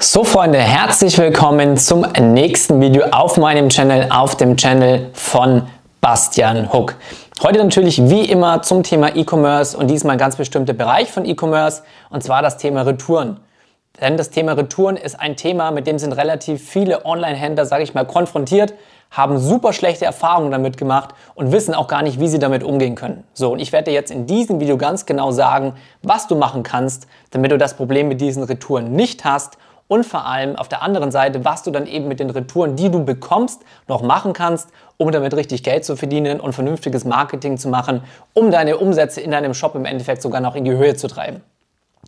So Freunde, herzlich willkommen zum nächsten Video auf meinem Channel, auf dem Channel von Bastian Huck. Heute natürlich wie immer zum Thema E-Commerce und diesmal ganz bestimmter Bereich von E-Commerce und zwar das Thema Retouren. Denn das Thema Retouren ist ein Thema, mit dem sind relativ viele Online-Händler, sage ich mal, konfrontiert, haben super schlechte Erfahrungen damit gemacht und wissen auch gar nicht, wie sie damit umgehen können. So, und ich werde dir jetzt in diesem Video ganz genau sagen, was du machen kannst, damit du das Problem mit diesen Retouren nicht hast und vor allem auf der anderen Seite, was du dann eben mit den Retouren, die du bekommst, noch machen kannst, um damit richtig Geld zu verdienen und vernünftiges Marketing zu machen, um deine Umsätze in deinem Shop im Endeffekt sogar noch in die Höhe zu treiben.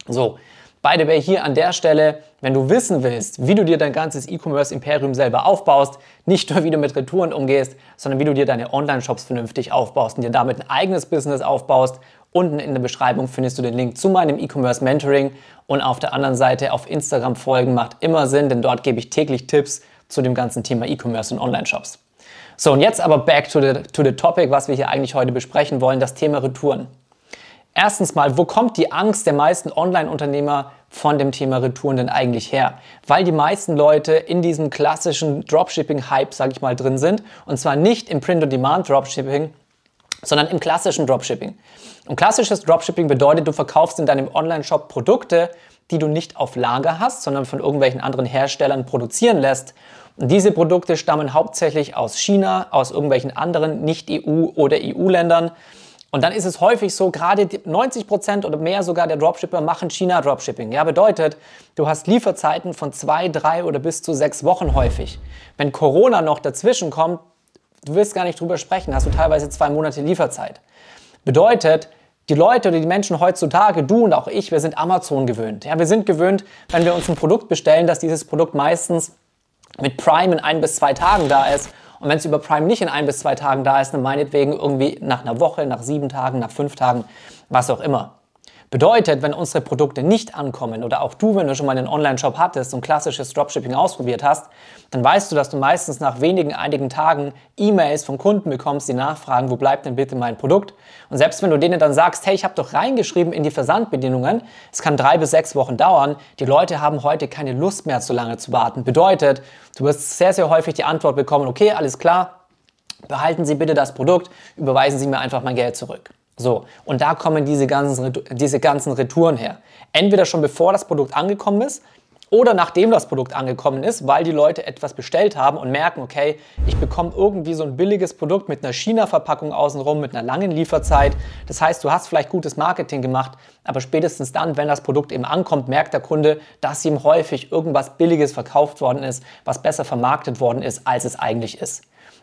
So, By the way, hier an der Stelle, wenn du wissen willst, wie du dir dein ganzes E-Commerce-Imperium selber aufbaust, nicht nur wie du mit Retouren umgehst, sondern wie du dir deine Online-Shops vernünftig aufbaust und dir damit ein eigenes Business aufbaust, unten in der Beschreibung findest du den Link zu meinem E-Commerce-Mentoring und auf der anderen Seite auf Instagram folgen macht immer Sinn, denn dort gebe ich täglich Tipps zu dem ganzen Thema E-Commerce und Online-Shops. So, und jetzt aber back to the, to the topic, was wir hier eigentlich heute besprechen wollen, das Thema Retouren. Erstens mal, wo kommt die Angst der meisten Online-Unternehmer von dem Thema Retouren denn eigentlich her? Weil die meisten Leute in diesem klassischen Dropshipping-Hype, sage ich mal, drin sind. Und zwar nicht im Print-on-Demand-Dropshipping, sondern im klassischen Dropshipping. Und klassisches Dropshipping bedeutet, du verkaufst in deinem Online-Shop Produkte, die du nicht auf Lager hast, sondern von irgendwelchen anderen Herstellern produzieren lässt. Und diese Produkte stammen hauptsächlich aus China, aus irgendwelchen anderen Nicht-EU- oder EU-Ländern. Und dann ist es häufig so, gerade 90% oder mehr sogar der Dropshipper machen China-Dropshipping. Ja, bedeutet, du hast Lieferzeiten von zwei, drei oder bis zu sechs Wochen häufig. Wenn Corona noch dazwischen kommt, du willst gar nicht drüber sprechen, hast du teilweise zwei Monate Lieferzeit. Bedeutet, die Leute oder die Menschen heutzutage, du und auch ich, wir sind Amazon gewöhnt. Ja, wir sind gewöhnt, wenn wir uns ein Produkt bestellen, dass dieses Produkt meistens mit Prime in ein bis zwei Tagen da ist und wenn es über Prime nicht in ein bis zwei Tagen da ist, dann meinetwegen irgendwie nach einer Woche, nach sieben Tagen, nach fünf Tagen, was auch immer. Bedeutet, wenn unsere Produkte nicht ankommen oder auch du, wenn du schon mal einen Online-Shop hattest und klassisches Dropshipping ausprobiert hast, dann weißt du, dass du meistens nach wenigen, einigen Tagen E-Mails von Kunden bekommst, die nachfragen, wo bleibt denn bitte mein Produkt? Und selbst wenn du denen dann sagst, hey, ich habe doch reingeschrieben in die Versandbedingungen, es kann drei bis sechs Wochen dauern, die Leute haben heute keine Lust mehr, so lange zu warten. Bedeutet, du wirst sehr, sehr häufig die Antwort bekommen, okay, alles klar, behalten Sie bitte das Produkt, überweisen Sie mir einfach mein Geld zurück. So, und da kommen diese ganzen, diese ganzen Retouren her. Entweder schon bevor das Produkt angekommen ist oder nachdem das Produkt angekommen ist, weil die Leute etwas bestellt haben und merken, okay, ich bekomme irgendwie so ein billiges Produkt mit einer China-Verpackung außenrum, mit einer langen Lieferzeit. Das heißt, du hast vielleicht gutes Marketing gemacht, aber spätestens dann, wenn das Produkt eben ankommt, merkt der Kunde, dass ihm häufig irgendwas Billiges verkauft worden ist, was besser vermarktet worden ist, als es eigentlich ist.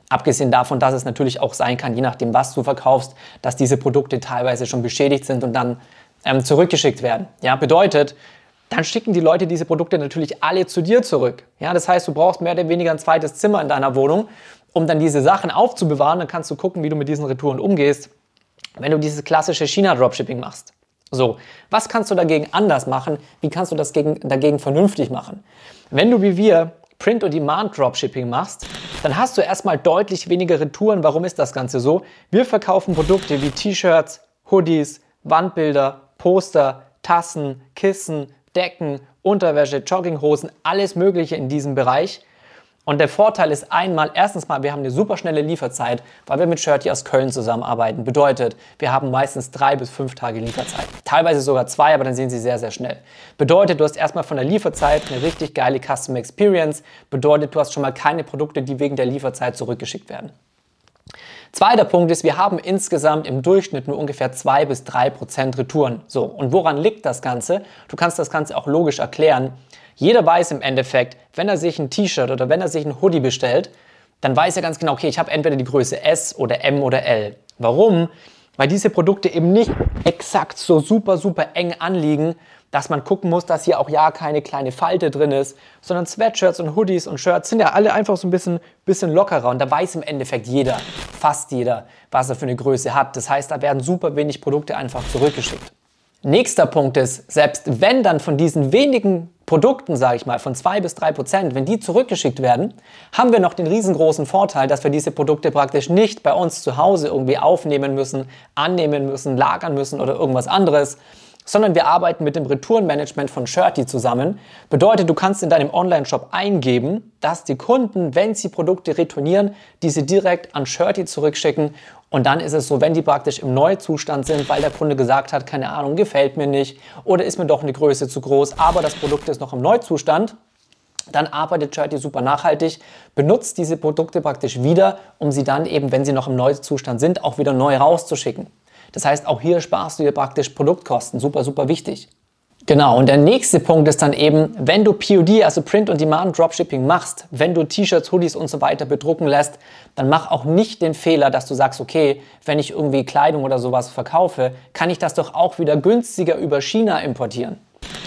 Abgesehen davon, dass es natürlich auch sein kann, je nachdem, was du verkaufst, dass diese Produkte teilweise schon beschädigt sind und dann ähm, zurückgeschickt werden. Ja, bedeutet, dann schicken die Leute diese Produkte natürlich alle zu dir zurück. Ja, das heißt, du brauchst mehr oder weniger ein zweites Zimmer in deiner Wohnung, um dann diese Sachen aufzubewahren. Dann kannst du gucken, wie du mit diesen Retouren umgehst, wenn du dieses klassische China-Dropshipping machst. So, was kannst du dagegen anders machen? Wie kannst du das gegen, dagegen vernünftig machen? Wenn du wie wir Print-on-Demand-Dropshipping machst, dann hast du erstmal deutlich weniger Retouren. Warum ist das Ganze so? Wir verkaufen Produkte wie T-Shirts, Hoodies, Wandbilder, Poster, Tassen, Kissen, Decken, Unterwäsche, Jogginghosen, alles Mögliche in diesem Bereich. Und der Vorteil ist einmal, erstens mal, wir haben eine super schnelle Lieferzeit, weil wir mit Shirty aus Köln zusammenarbeiten. Bedeutet, wir haben meistens drei bis fünf Tage Lieferzeit. Teilweise sogar zwei, aber dann sehen sie sehr, sehr schnell. Bedeutet, du hast erstmal von der Lieferzeit eine richtig geile Customer Experience. Bedeutet, du hast schon mal keine Produkte, die wegen der Lieferzeit zurückgeschickt werden. Zweiter Punkt ist, wir haben insgesamt im Durchschnitt nur ungefähr 2 bis 3 Prozent Retouren. So, und woran liegt das Ganze? Du kannst das Ganze auch logisch erklären. Jeder weiß im Endeffekt, wenn er sich ein T-Shirt oder wenn er sich ein Hoodie bestellt, dann weiß er ganz genau, okay, ich habe entweder die Größe S oder M oder L. Warum? Weil diese Produkte eben nicht exakt so super, super eng anliegen, dass man gucken muss, dass hier auch ja keine kleine Falte drin ist, sondern Sweatshirts und Hoodies und Shirts sind ja alle einfach so ein bisschen, bisschen lockerer und da weiß im Endeffekt jeder, fast jeder, was er für eine Größe hat. Das heißt, da werden super wenig Produkte einfach zurückgeschickt. Nächster Punkt ist, selbst wenn dann von diesen wenigen Produkten, sage ich mal, von 2 bis 3 Prozent, wenn die zurückgeschickt werden, haben wir noch den riesengroßen Vorteil, dass wir diese Produkte praktisch nicht bei uns zu Hause irgendwie aufnehmen müssen, annehmen müssen, lagern müssen oder irgendwas anderes, sondern wir arbeiten mit dem Retourenmanagement von Shirty zusammen. Bedeutet, du kannst in deinem Online-Shop eingeben, dass die Kunden, wenn sie Produkte retournieren, diese direkt an Shirty zurückschicken. Und dann ist es so, wenn die praktisch im Neuzustand sind, weil der Kunde gesagt hat, keine Ahnung, gefällt mir nicht oder ist mir doch eine Größe zu groß, aber das Produkt ist noch im Neuzustand, dann arbeitet Shirty super nachhaltig, benutzt diese Produkte praktisch wieder, um sie dann eben, wenn sie noch im Neuzustand sind, auch wieder neu rauszuschicken. Das heißt, auch hier sparst du dir praktisch Produktkosten. Super, super wichtig. Genau, und der nächste Punkt ist dann eben, wenn du POD, also Print on Demand Dropshipping machst, wenn du T-Shirts, Hoodies und so weiter bedrucken lässt, dann mach auch nicht den Fehler, dass du sagst, okay, wenn ich irgendwie Kleidung oder sowas verkaufe, kann ich das doch auch wieder günstiger über China importieren.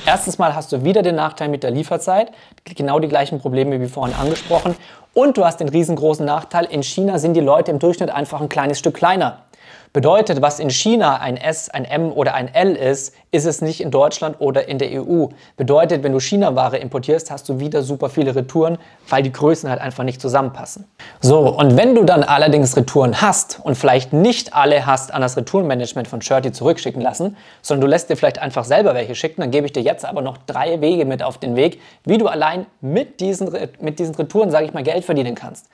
Erstens mal hast du wieder den Nachteil mit der Lieferzeit, genau die gleichen Probleme wie vorhin angesprochen. Und du hast den riesengroßen Nachteil, in China sind die Leute im Durchschnitt einfach ein kleines Stück kleiner. Bedeutet, was in China ein S, ein M oder ein L ist, ist es nicht in Deutschland oder in der EU. Bedeutet, wenn du China-Ware importierst, hast du wieder super viele Retouren, weil die Größen halt einfach nicht zusammenpassen. So, und wenn du dann allerdings Retouren hast und vielleicht nicht alle hast an das Retourenmanagement von Shirty zurückschicken lassen, sondern du lässt dir vielleicht einfach selber welche schicken, dann gebe ich dir jetzt aber noch drei Wege mit auf den Weg, wie du allein mit diesen, mit diesen Retouren, sage ich mal, Geld verdienen kannst.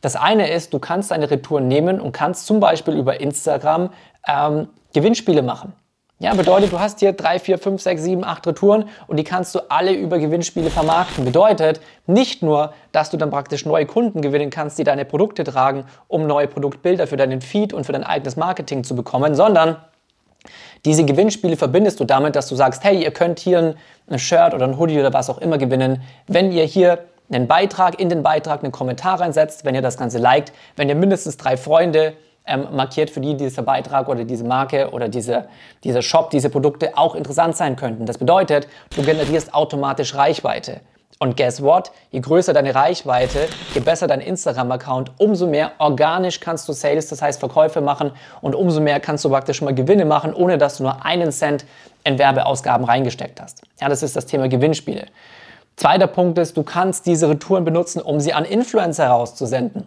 Das eine ist, du kannst deine Retouren nehmen und kannst zum Beispiel über Instagram ähm, Gewinnspiele machen. Ja, bedeutet, du hast hier drei, vier, fünf, sechs, sieben, acht Retouren und die kannst du alle über Gewinnspiele vermarkten. Bedeutet nicht nur, dass du dann praktisch neue Kunden gewinnen kannst, die deine Produkte tragen, um neue Produktbilder für deinen Feed und für dein eigenes Marketing zu bekommen, sondern diese Gewinnspiele verbindest du damit, dass du sagst, hey, ihr könnt hier ein Shirt oder ein Hoodie oder was auch immer gewinnen, wenn ihr hier einen Beitrag, in den Beitrag einen Kommentar reinsetzt, wenn ihr das Ganze liked, wenn ihr mindestens drei Freunde ähm, markiert, für die dieser Beitrag oder diese Marke oder diese, dieser Shop, diese Produkte auch interessant sein könnten. Das bedeutet, du generierst automatisch Reichweite. Und guess what? Je größer deine Reichweite, je besser dein Instagram-Account, umso mehr organisch kannst du Sales, das heißt Verkäufe machen und umso mehr kannst du praktisch mal Gewinne machen, ohne dass du nur einen Cent in Werbeausgaben reingesteckt hast. Ja, das ist das Thema Gewinnspiele. Zweiter Punkt ist, du kannst diese Retouren benutzen, um sie an Influencer rauszusenden.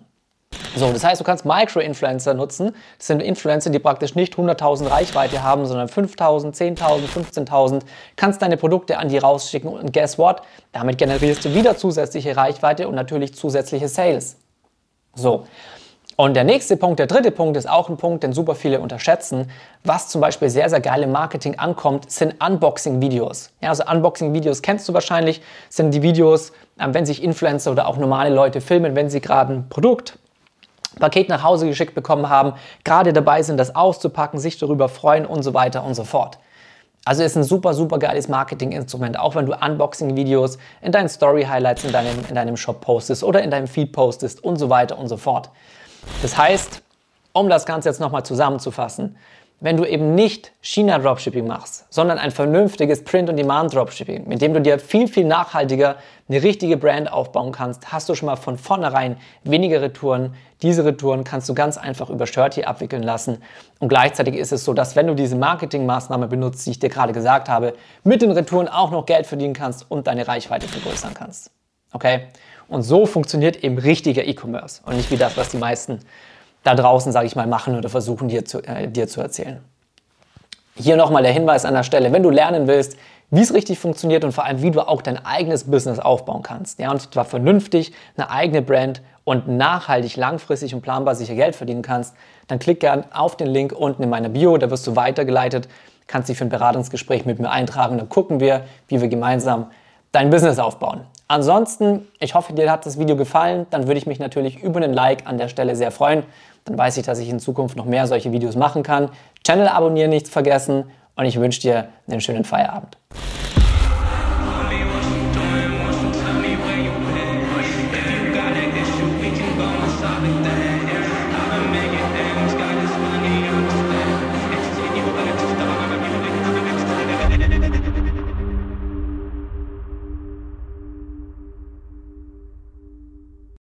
So, das heißt, du kannst Micro-Influencer nutzen. Das sind Influencer, die praktisch nicht 100.000 Reichweite haben, sondern 5.000, 10.000, 15.000. Kannst deine Produkte an die rausschicken und guess what? Damit generierst du wieder zusätzliche Reichweite und natürlich zusätzliche Sales. So, und der nächste Punkt, der dritte Punkt, ist auch ein Punkt, den super viele unterschätzen. Was zum Beispiel sehr, sehr geil im Marketing ankommt, sind Unboxing-Videos. Ja, also Unboxing-Videos kennst du wahrscheinlich, sind die Videos, ähm, wenn sich Influencer oder auch normale Leute filmen, wenn sie gerade ein Produkt Paket nach Hause geschickt bekommen haben, gerade dabei sind, das auszupacken, sich darüber freuen und so weiter und so fort. Also ist ein super, super geiles Marketinginstrument, auch wenn du Unboxing-Videos in deinen Story-Highlights in deinem, in deinem Shop postest oder in deinem Feed postest und so weiter und so fort. Das heißt, um das Ganze jetzt nochmal zusammenzufassen, wenn du eben nicht China Dropshipping machst, sondern ein vernünftiges Print-on-Demand Dropshipping, mit dem du dir viel, viel nachhaltiger eine richtige Brand aufbauen kannst, hast du schon mal von vornherein weniger Retouren. Diese Retouren kannst du ganz einfach über Shirty abwickeln lassen. Und gleichzeitig ist es so, dass wenn du diese Marketingmaßnahme benutzt, die ich dir gerade gesagt habe, mit den Retouren auch noch Geld verdienen kannst und deine Reichweite vergrößern kannst. Okay? Und so funktioniert eben richtiger E-Commerce und nicht wie das, was die meisten da draußen, sage ich mal, machen oder versuchen dir zu, äh, dir zu erzählen. Hier nochmal der Hinweis an der Stelle, wenn du lernen willst, wie es richtig funktioniert und vor allem, wie du auch dein eigenes Business aufbauen kannst. Ja, und zwar vernünftig, eine eigene Brand und nachhaltig, langfristig und planbar sicher Geld verdienen kannst, dann klick gerne auf den Link unten in meiner Bio, da wirst du weitergeleitet, kannst dich für ein Beratungsgespräch mit mir eintragen, dann gucken wir, wie wir gemeinsam dein Business aufbauen. Ansonsten, ich hoffe, dir hat das Video gefallen. Dann würde ich mich natürlich über einen Like an der Stelle sehr freuen. Dann weiß ich, dass ich in Zukunft noch mehr solche Videos machen kann. Channel abonnieren nicht vergessen und ich wünsche dir einen schönen Feierabend.